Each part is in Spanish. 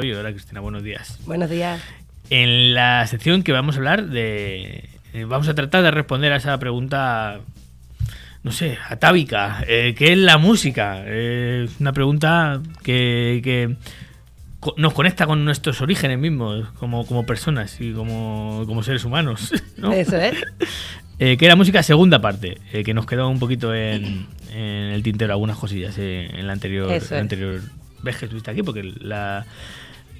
Hola Cristina, buenos días. Buenos días. En la sección que vamos a hablar de... eh, Vamos a tratar de responder a esa pregunta, no sé, atávica. Eh, ¿Qué es la música? Eh, Es una pregunta que, que nos conecta con nuestros orígenes mismos, como, como personas y como, como seres humanos. ¿no? Eso es. Eh, que era música segunda parte, eh, que nos quedó un poquito en, en el tintero algunas cosillas en la anterior, Eso la anterior vez que estuviste aquí, porque la,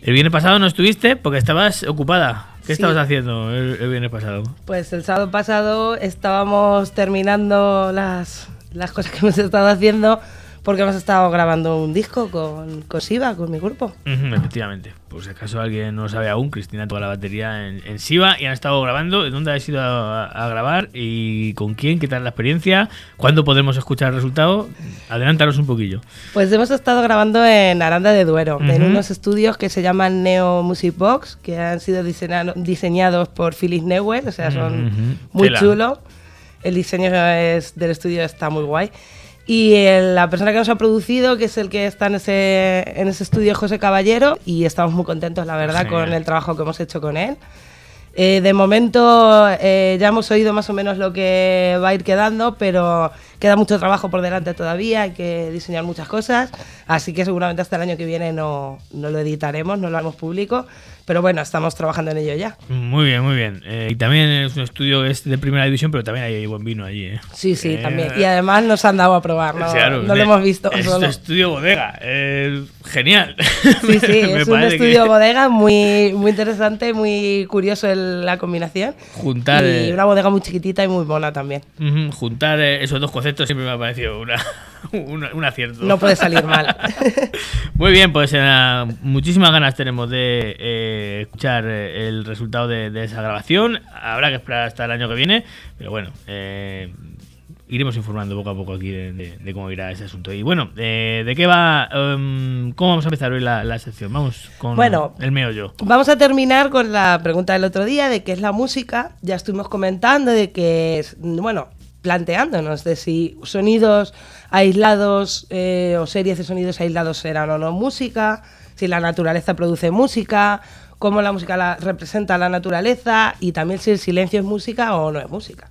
el viernes pasado no estuviste porque estabas ocupada. ¿Qué Sí. estabas haciendo el, el viernes pasado? Pues el sábado pasado estábamos terminando las, las cosas que hemos estado haciendo porque hemos estado grabando un disco con, con Siva, con mi grupo. Ujú, efectivamente, por si acaso alguien no lo sabe aún, Cristina toca la batería en, en Siva y han estado grabando. ¿De dónde habéis ido a, a grabar y con quién? ¿Qué tal la experiencia? ¿Cuándo podremos escuchar el resultado? Adelántanos un poquillo. Pues hemos estado grabando en Aranda de Duero, en unos estudios que se llaman Neo Music Box, que han sido diseñado- diseñados por Phyllis Neuer, o sea, son muy Tela. chulos. El diseño es- del estudio está muy guay. Y el- la persona que nos ha producido, que es el que está en ese, en ese estudio, es José Caballero, y estamos muy contentos, la verdad, Genial. con el trabajo que hemos hecho con él. Eh, de momento eh, ya hemos oído más o menos lo que va a ir quedando, pero queda mucho trabajo por delante todavía, hay que diseñar muchas cosas, así que seguramente hasta el año que viene no, no lo editaremos, no lo haremos público, pero bueno, estamos trabajando en ello ya. Muy bien, muy bien. Eh, y también es un estudio que es de primera división, pero también hay buen vino allí. ¿eh? Sí, sí, Eh, también. Y además nos han dado a probar, no, claro, no lo de- hemos visto. Es solo. un estudio bodega. eh, genial. Sí, sí, es un estudio que bodega muy, muy interesante, muy curioso el- la combinación. Juntar, Y eh, una bodega muy chiquitita y muy mona también. Ujú, Juntar eh, esos dos conceptos siempre me ha parecido una, un acierto. No puede salir mal. Muy bien, pues eh, muchísimas ganas tenemos de eh, escuchar eh, el resultado de, de esa grabación. Habrá que esperar hasta el año que viene, pero bueno, eh, iremos informando poco a poco aquí de, de- de cómo irá ese asunto. Y bueno, eh, ¿de qué va? em, ¿Cómo vamos a empezar hoy la, la sección? Vamos con Bueno. el meollo. Vamos a terminar con la pregunta del otro día de qué es la música. Ya estuvimos comentando de que, es, bueno, planteándonos de si sonidos aislados eh, o series de sonidos aislados serán o no música, si la naturaleza produce música, cómo la música la, representa la naturaleza y también si el silencio es música o no es música.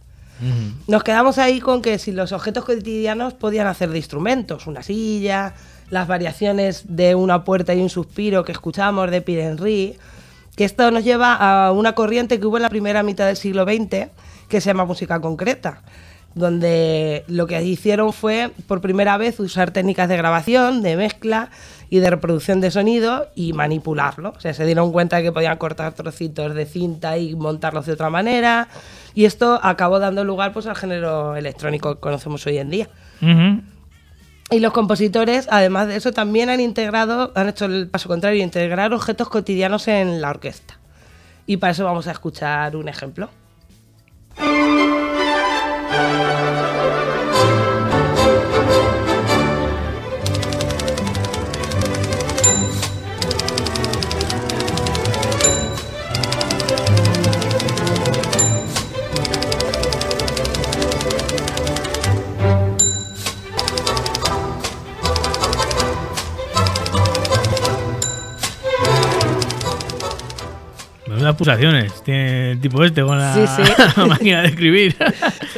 Nos quedamos ahí con que si los objetos cotidianos podían hacer de instrumentos, una silla, las variaciones de una puerta y un suspiro que escuchamos de Pierre Henry, que esto nos lleva a una corriente que hubo en la primera mitad del siglo XX que se llama música concreta, donde lo que hicieron fue por primera vez usar técnicas de grabación, de mezcla y de reproducción de sonido y manipularlo. O sea, se dieron cuenta de que podían cortar trocitos de cinta y montarlos de otra manera. Y esto acabó dando lugar pues, al género electrónico que conocemos hoy en día. Ujú. Y los compositores, además de eso, también han integrado, han hecho el paso contrario, integrar objetos cotidianos en la orquesta. Y para eso vamos a escuchar un ejemplo. Thank you. Pulsaciones tiene el tipo este con la, Sí, sí. la máquina de escribir.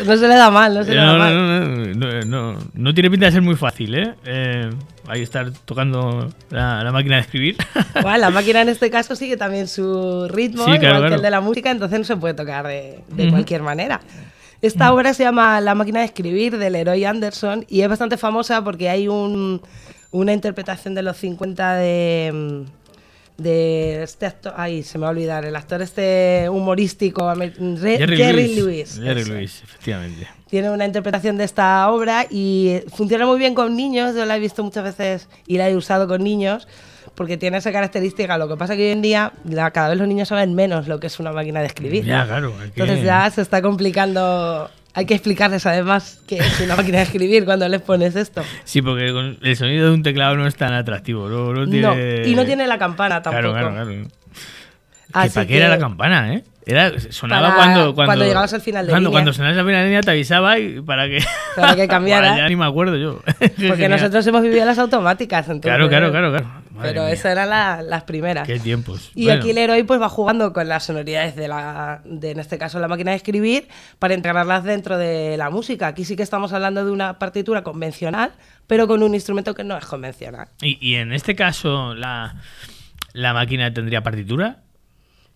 No se le da mal, no se le da mal. no, no, tiene pinta de ser muy fácil, ¿eh? eh ahí estar tocando la, la máquina de escribir. Bueno, la máquina en este caso sigue también su ritmo, Sí, claro, igual claro. que el de la música, entonces no se puede tocar de, cualquier manera. Esta obra se llama La máquina de escribir del Leroy Anderson y es bastante famosa porque hay un- una interpretación de los 50 de, mm, de este actor, ay, se me va a olvidar, el actor este humorístico, Re- Jerry, Lewis. Jerry eso. Lewis, efectivamente. Tiene una interpretación de esta obra y funciona muy bien con niños. Yo la he visto muchas veces y la he usado con niños porque tiene esa característica. Lo que pasa que hoy en día la- cada vez los niños saben menos lo que es una máquina de escribir. Ya, claro. Entonces ya se está complicando. Hay que explicarles además que es una máquina de escribir cuando les pones esto. Sí, porque con el sonido de un teclado no es tan atractivo. No, no No, tiene... y no tiene la campana tampoco. Claro, claro, claro. Así que ¿Para qué era la campana, eh? Era, sonaba cuando, cuando. cuando llegabas al final de cuando, línea. Cuando sonabas al final de línea te avisaba y para que. Para que cambiara. Ni me acuerdo yo. Porque nosotros hemos vivido las automáticas. Entonces, Claro, claro, claro, claro. Madre pero mía. esas eran la- las primeras. Qué tiempos. Y Bueno, aquí Leroy pues va jugando con las sonoridades de la, de, en este caso, la máquina de escribir para integrarlas dentro de la música. Aquí sí que estamos hablando de una partitura convencional, pero con un instrumento que no es convencional. Y, y en este caso, la, la máquina tendría partitura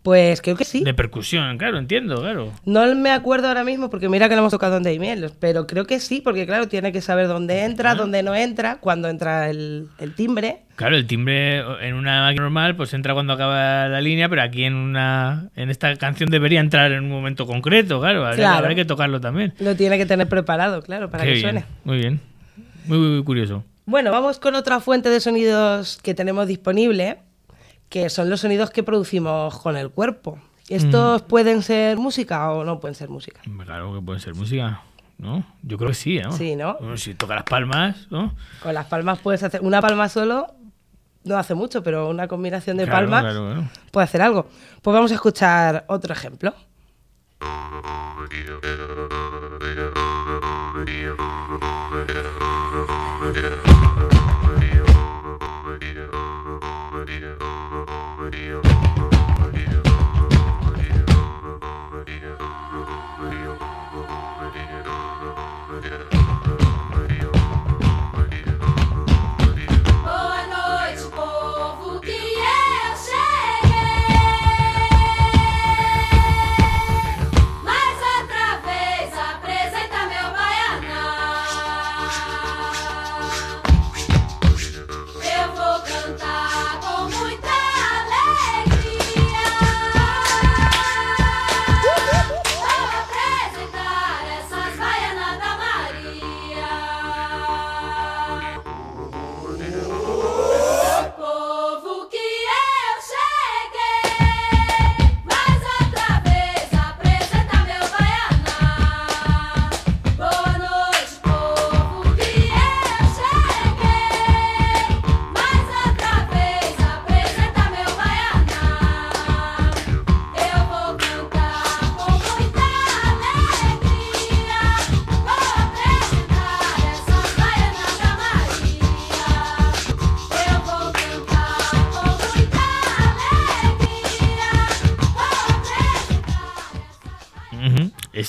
Pues creo que sí. de percusión, claro, entiendo, claro. No me acuerdo ahora mismo porque mira que lo hemos tocado en Daimiel, pero creo que sí, porque claro, tiene que saber dónde entra, dónde no entra, cuándo entra el, el timbre. Claro, el timbre en una máquina normal pues entra cuando acaba la línea, pero aquí en una en esta canción debería entrar en un momento concreto, claro, habría, Claro. habría que tocarlo también. Lo tiene que tener preparado, claro, para Qué que bien, suene. Muy bien. Muy, muy, muy curioso. Bueno, vamos con otra fuente de sonidos que tenemos disponible, que son los sonidos que producimos con el cuerpo. ¿Estos pueden ser música o no pueden ser música? Claro que puede ser música, ¿no? Yo creo que sí, ¿no? Sí, ¿no? Bueno, si toca las palmas, ¿no? Con las palmas puedes hacer una palma solo, no hace mucho, pero una combinación de Claro, palmas claro, claro. puede hacer algo. Pues vamos a escuchar otro ejemplo.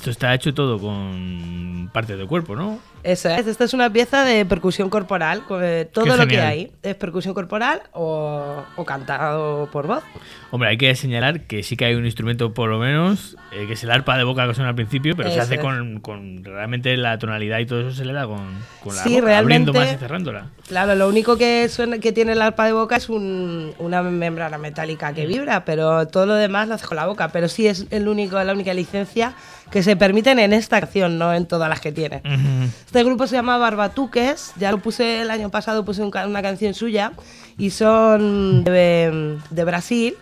Esto está hecho todo con parte del cuerpo, ¿no? Eso es, esta es una pieza de percusión corporal. co- eh, Todo Qué lo que hay es percusión corporal o, o cantado por voz. Hombre, hay que señalar que sí que hay un instrumento, por lo menos, eh, que es el arpa de boca que suena al principio, pero se Eso hace es. con, con realmente la tonalidad y todo eso se le da con, con la Sí, boca, abriendo más y cerrándola. Claro, lo único que, suena, que tiene el arpa de boca es un- una membrana metálica que vibra, pero todo lo demás lo hace con la boca. Pero sí es el único, la única licencia que se permiten en esta acción, no en todas las que tiene. Ujú. Este grupo se llama Barbatuques, ya lo puse el año pasado, puse un una canción suya y son de, de Brasil,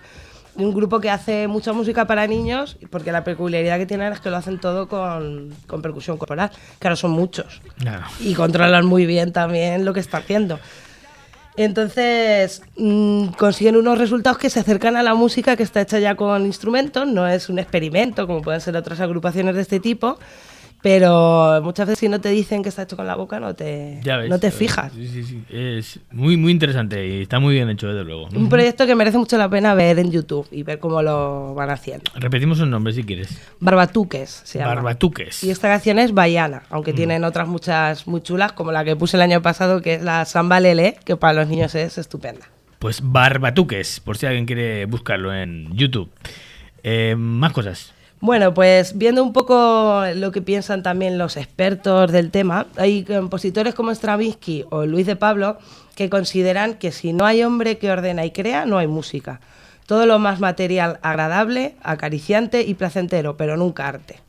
un grupo que hace mucha música para niños, porque la peculiaridad que tienen es que lo hacen todo con, con percusión corporal. Claro, son muchos Claro. y controlan muy bien también lo que está haciendo. Entonces mm, consiguen unos resultados que se acercan a la música que está hecha ya con instrumentos, no es un experimento como pueden ser otras agrupaciones de este tipo, pero muchas veces si no te dicen que está hecho con la boca no te, ves, no te fijas. Sí, sí, sí. Es muy, muy interesante y está muy bien hecho, desde luego. Un proyecto que merece mucho la pena ver en YouTube y ver cómo lo van haciendo. Repetimos un nombre si quieres. Barbatuques se llama. Barbatuques. Y esta canción es Baiana, Mm. aunque tienen otras muchas muy chulas, como la que puse el año pasado, que es la Samba Lele, que para los niños es estupenda. Pues Barbatuques, por si alguien quiere buscarlo en YouTube. Eh, más cosas. Bueno, pues viendo un poco lo que piensan también los expertos del tema, hay compositores como Stravinsky o Luis de Pablo que consideran que si no hay hombre que ordena y crea, no hay música. Todo lo más material agradable, acariciante y placentero, pero nunca arte.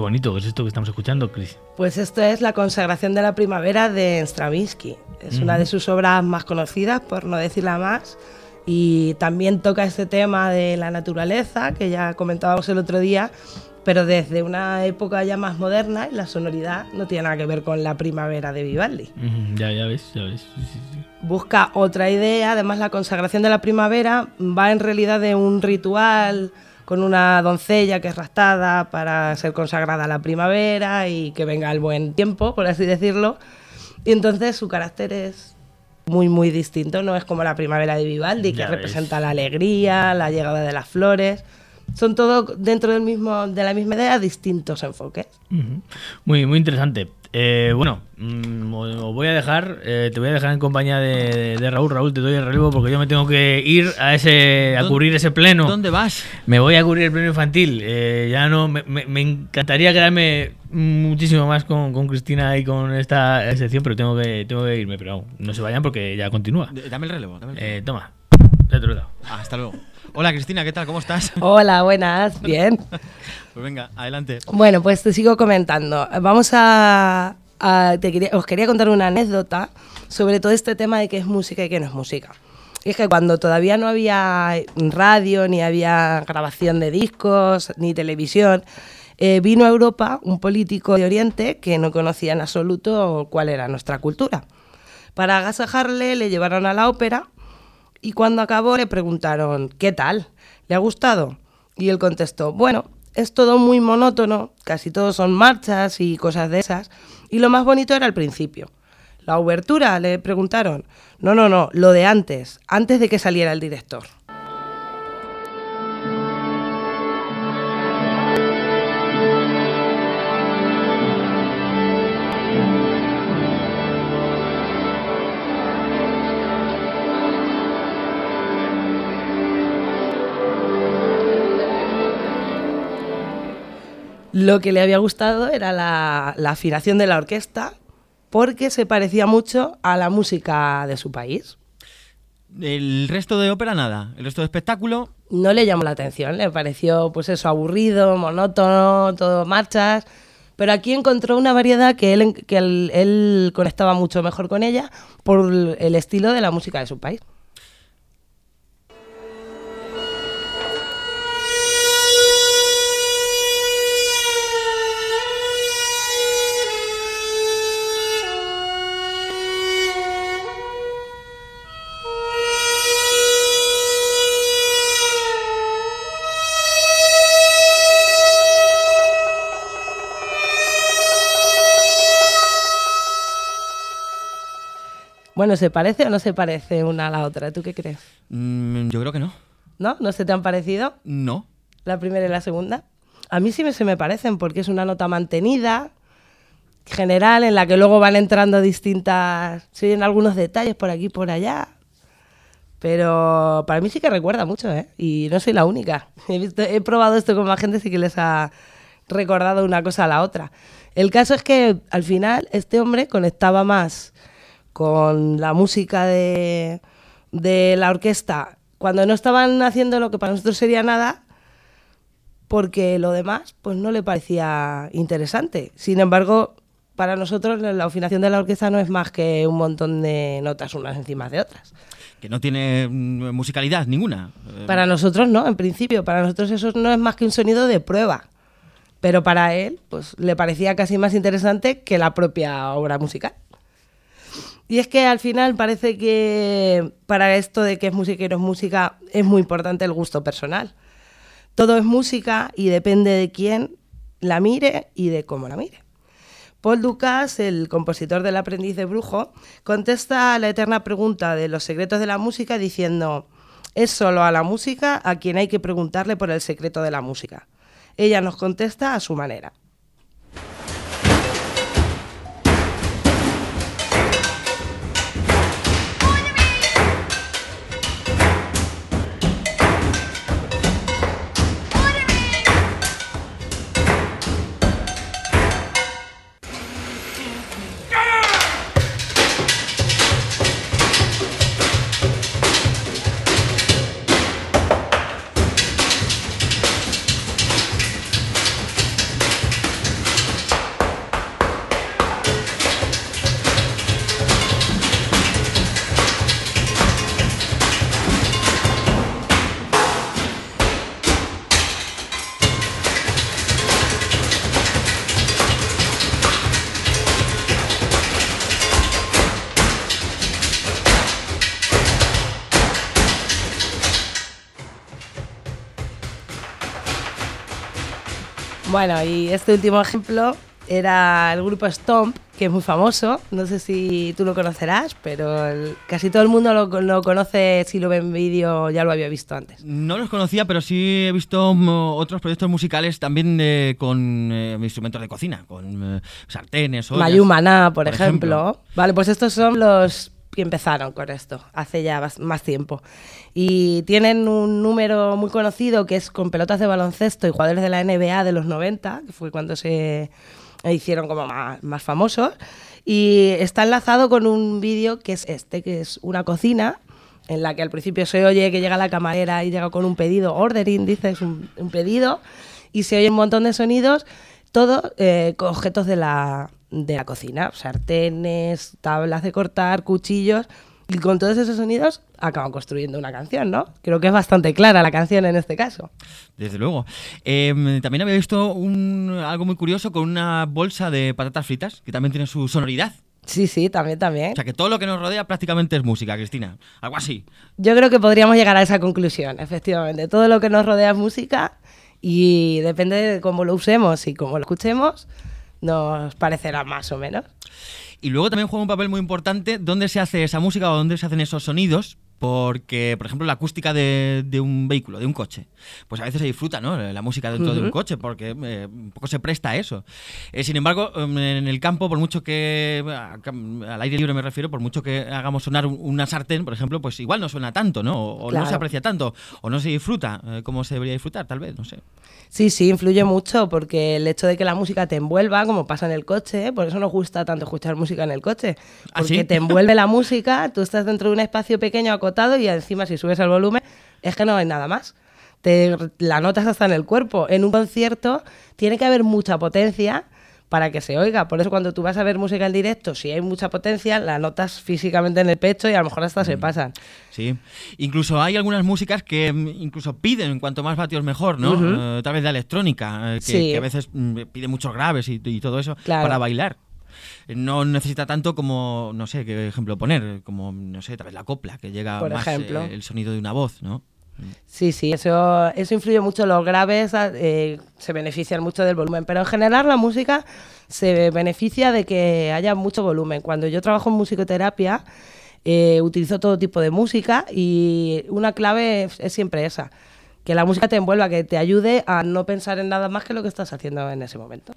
Bonito. ¿Qué es esto que estamos escuchando, Chris? Pues esto es La consagración de la primavera de Stravinsky. Es una de sus obras más conocidas, por no decirla más. Y también toca este tema de la naturaleza, que ya comentábamos el otro día, pero desde una época ya más moderna y la sonoridad no tiene nada que ver con la primavera de Vivaldi. Ya, ya ves, ya ves. Sí, sí, sí. busca otra idea. Además, la consagración de la primavera va en realidad de un ritual con una doncella que es raptada para ser consagrada a la primavera y que venga el buen tiempo, por así decirlo. Y entonces su carácter es muy, muy distinto. No es como la primavera de Vivaldi, que Ya ves. representa la alegría, la llegada de las flores. Son todo dentro del mismo, de la misma idea, distintos enfoques. Muy, muy interesante. Eh, bueno, mm, os voy a dejar, eh, te voy a dejar en compañía de, de Raúl. Raúl, te doy el relevo porque yo me tengo que ir a ese, a ¿Dó- cubrir ese pleno. ¿Dónde vas? Me voy a cubrir el pleno infantil. Eh, ya no, me, me- me encantaría quedarme muchísimo más con, con Cristina y con esta sección, pero tengo que, tengo que irme. Pero no se vayan porque ya continúa. Dame el relevo. dame el relevo. Eh, toma, ya te lo he dado. Ah, hasta luego. Hola Cristina, ¿qué tal? ¿Cómo estás? Hola, buenas, bien. Pues venga, adelante. Bueno, pues te sigo comentando. Vamos a. a- te quería- os quería contar una anécdota sobre todo este tema de qué es música y qué no es música. Y es que cuando todavía no había radio, ni había grabación de discos, ni televisión, eh, vino a Europa un político de Oriente que no conocía en absoluto cuál era nuestra cultura. Para agasajarle le llevaron a la ópera y cuando acabó le preguntaron, ¿qué tal? ¿Le ha gustado? Y él contestó, bueno, es todo muy monótono, casi todo son marchas y cosas de esas, y lo más bonito era el principio. ¿La obertura? Le preguntaron. No, no, no, lo de antes, antes de que saliera el director. Lo que le había gustado era la, la afinación de la orquesta, porque se parecía mucho a la música de su país. El resto de ópera, nada. El resto de espectáculo, No le llamó la atención, le pareció pues eso aburrido, monótono, todo marchas. Pero aquí encontró una variedad que él, que él, él conectaba mucho mejor con ella por el estilo de la música de su país. Bueno, ¿se parece o no se parece una a la otra? ¿Tú qué crees? mm, yo creo que no. ¿No? ¿No se te han parecido No. la primera y la segunda? A mí sí me, se me parecen porque es una nota mantenida, general, en la que luego van entrando distintas... Se oyen algunos detalles por aquí y por allá. Pero para mí sí que recuerda mucho, ¿eh? Y no soy la única. He, visto- he probado esto con más gente, sí que les ha recordado una cosa a la otra. El caso es que al final este hombre conectaba más con la música de, de la orquesta cuando no estaban haciendo lo que para nosotros sería nada, porque lo demás pues no le parecía interesante. Sin embargo, para nosotros la afinación de la orquesta no es más que un montón de notas unas encima de otras. Que no tiene mm, musicalidad ninguna. Eh, Para nosotros no, en principio, para nosotros eso no es más que un sonido de prueba. Pero para él, pues le parecía casi más interesante que la propia obra musical. Y es que al final parece que para esto de que es música y no es música es muy importante el gusto personal. Todo es música y depende de quién la mire y de cómo la mire. Paul Dukas, el compositor del aprendiz de brujo, contesta a la eterna pregunta de los secretos de la música diciendo, es solo a la música a quien hay que preguntarle por el secreto de la música. Ella nos contesta a su manera. Bueno, y este último ejemplo era el grupo Stomp, que es muy famoso. No sé si tú lo conocerás, pero el- casi todo el mundo lo, lo conoce si lo ve en vídeo, ya lo había visto antes. No los conocía, pero sí he visto mm, otros proyectos musicales también eh, con eh, instrumentos de cocina, con eh, sartenes, ollas. Mayumaná, por, por ejemplo. ejemplo. Vale, pues estos son los que empezaron con esto, hace ya bas- más tiempo. Y tienen un número muy conocido que es con pelotas de baloncesto y jugadores de la NBA de los 90, que fue cuando se hicieron como más, más famosos. Y está enlazado con un vídeo que es este, que es una cocina en la que al principio se oye que llega la camarera y llega con un pedido, ordering, dice, es un, un pedido, y se oye un montón de sonidos, todo eh, objetos de la, de la cocina, sartenes, tablas de cortar, cuchillos, y con todos esos sonidos acaban construyendo una canción, ¿no? Creo que es bastante clara la canción en este caso. Desde luego. Eh, también había visto un, algo muy curioso con una bolsa de patatas fritas, que también tiene su sonoridad. Sí, sí, también, también. O sea que todo lo que nos rodea prácticamente es música, Cristina. Algo así. Yo creo que podríamos llegar a esa conclusión, efectivamente. Todo lo que nos rodea es música y depende de cómo lo usemos y cómo lo escuchemos, nos parecerá más o menos. Y luego también juega un papel muy importante dónde se hace esa música o dónde se hacen esos sonidos. Porque, por ejemplo, la acústica de, de un vehículo, de un coche, pues a veces se disfruta, ¿no? La música dentro de un coche, porque eh, un poco se presta a eso. Eh, sin embargo, em, en el campo, por mucho que, a- al aire libre me refiero, por mucho que hagamos sonar un- una sartén, por ejemplo, pues igual no suena tanto, ¿no? O, o no Claro. se aprecia tanto, o no se disfruta eh, como se debería disfrutar, tal vez, no sé. Sí, sí, influye mucho porque el hecho de que la música te envuelva, como pasa en el coche, por eso nos gusta tanto escuchar música en el coche. ¿Ah, Porque sí? te envuelve la música, tú estás dentro de un espacio pequeño acotado y encima si subes el volumen es que no hay nada más. Te, la notas hasta en el cuerpo. En un concierto tiene que haber mucha potencia para que se oiga. Por eso cuando tú vas a ver música en directo, si hay mucha potencia, la notas físicamente en el pecho y a lo mejor hasta Mm. se pasan. Sí, incluso hay algunas músicas que mm, incluso piden cuanto más vatios mejor, ¿no? Eh, tal vez la electrónica, eh, que, Sí. que a veces mm, pide muchos graves y, y todo eso Claro. para bailar. No necesita tanto como, no sé, qué ejemplo poner, como, no sé, tal vez la copla, que llega Por más ejemplo. eh, el sonido de una voz, ¿no? Sí, sí, eso, eso influye mucho. Los graves a- eh, se benefician mucho del volumen, pero en general la música se beneficia de que haya mucho volumen. Cuando yo trabajo en musicoterapia, eh, utilizo todo tipo de música y una clave es, es siempre esa, que la música te envuelva, que te ayude a no pensar en nada más que lo que estás haciendo en ese momento.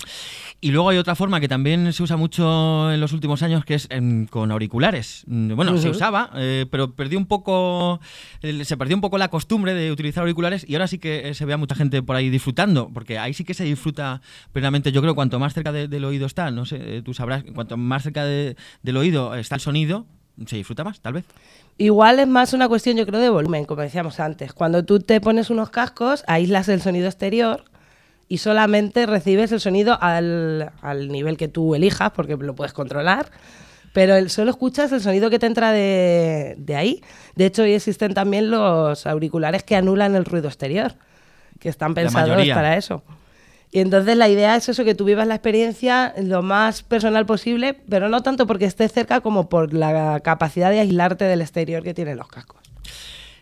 Y luego hay otra forma que también se usa mucho en los últimos años, que es em, con auriculares. Mm, Bueno, se usaba, eh, pero perdió un poco, se perdió un poco la costumbre de utilizar auriculares y ahora sí que eh, se ve a mucha gente por ahí disfrutando, porque ahí sí que se disfruta plenamente. Yo creo cuanto más cerca de- del oído está, no sé, eh, tú sabrás, cuanto más cerca de- del oído está el sonido, se disfruta más, tal vez. Igual es más una cuestión, yo creo, de volumen, como decíamos antes. Cuando tú te pones unos cascos, aíslas el sonido exterior y solamente recibes el sonido al, al nivel que tú elijas, porque lo puedes controlar. Pero el, solo escuchas el sonido que te entra de, de ahí. De hecho, hoy existen también los auriculares que anulan el ruido exterior, que están pensados para eso. Y entonces la idea es eso, que tú vivas la experiencia lo más personal posible, pero no tanto porque estés cerca como por la capacidad de aislarte del exterior que tienen los cascos.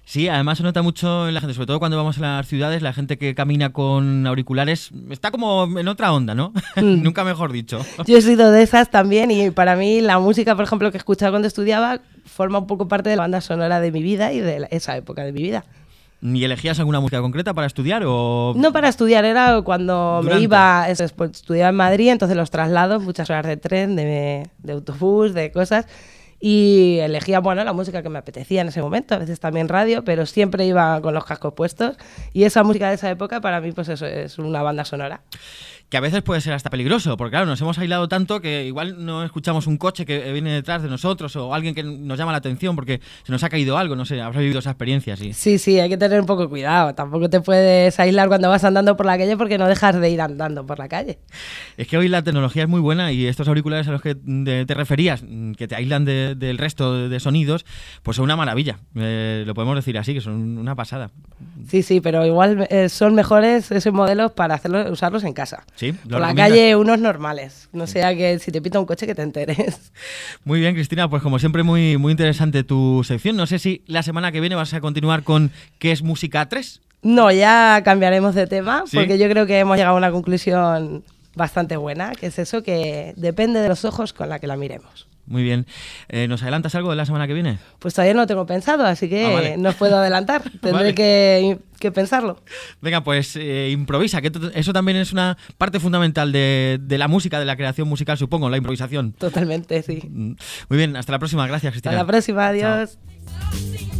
Sí, además se nota mucho en la gente, sobre todo cuando vamos a las ciudades, la gente que camina con auriculares está como en otra onda, ¿no? Mm. Nunca mejor dicho. Yo he sido de esas también y para mí la música, por ejemplo, que escuchaba cuando estudiaba, forma un poco parte de la banda sonora de mi vida y de esa época de mi vida. ¿Y elegías alguna música concreta para estudiar o...? No para estudiar, era cuando me Durante. iba, eso es, pues, estudiaba en Madrid, entonces los traslados, muchas horas de tren, de, de autobús, de cosas, y elegía, bueno, la música que me apetecía en ese momento, a veces también radio, pero siempre iba con los cascos puestos, y esa música de esa época para mí, pues eso es una banda sonora. Que a veces puede ser hasta peligroso, porque claro, nos hemos aislado tanto que igual no escuchamos un coche que viene detrás de nosotros o alguien que nos llama la atención porque se nos ha caído algo, no sé, habrás vivido esa experiencia, sí. Sí, sí, hay que tener un poco de cuidado, tampoco te puedes aislar cuando vas andando por la calle porque no dejas de ir andando por la calle. Es que hoy la tecnología es muy buena y estos auriculares a los que te, referías, que te aíslan de- del resto de, de sonidos, pues son una maravilla. Eh, lo podemos decir así, que son una pasada. Sí, sí, pero igual eh, son mejores esos modelos para hacerlo, usarlos en casa. Sí, ¿lo Por la calle unos normales. No sea que si te pita un coche que te enteres. Muy bien, Cristina, pues como siempre muy, muy interesante tu sección. No sé si la semana que viene vas a continuar con ¿Qué es Música 3? No, ya cambiaremos de tema, ¿Sí? porque yo creo que hemos llegado a una conclusión bastante buena, que es eso que depende de los ojos con la que la miremos. Muy bien. Eh, ¿Nos adelantas algo de la semana que viene? Pues todavía no lo tengo pensado, así que Ah, vale. no puedo adelantar, tendré Vale. que, que pensarlo. Venga, pues eh, improvisa, que eso también es una parte fundamental de, de la música, de la creación musical, supongo, la improvisación. Totalmente, sí. Mm. Muy bien, hasta la próxima. Gracias, Hasta Cristina. la próxima, adiós. Chao.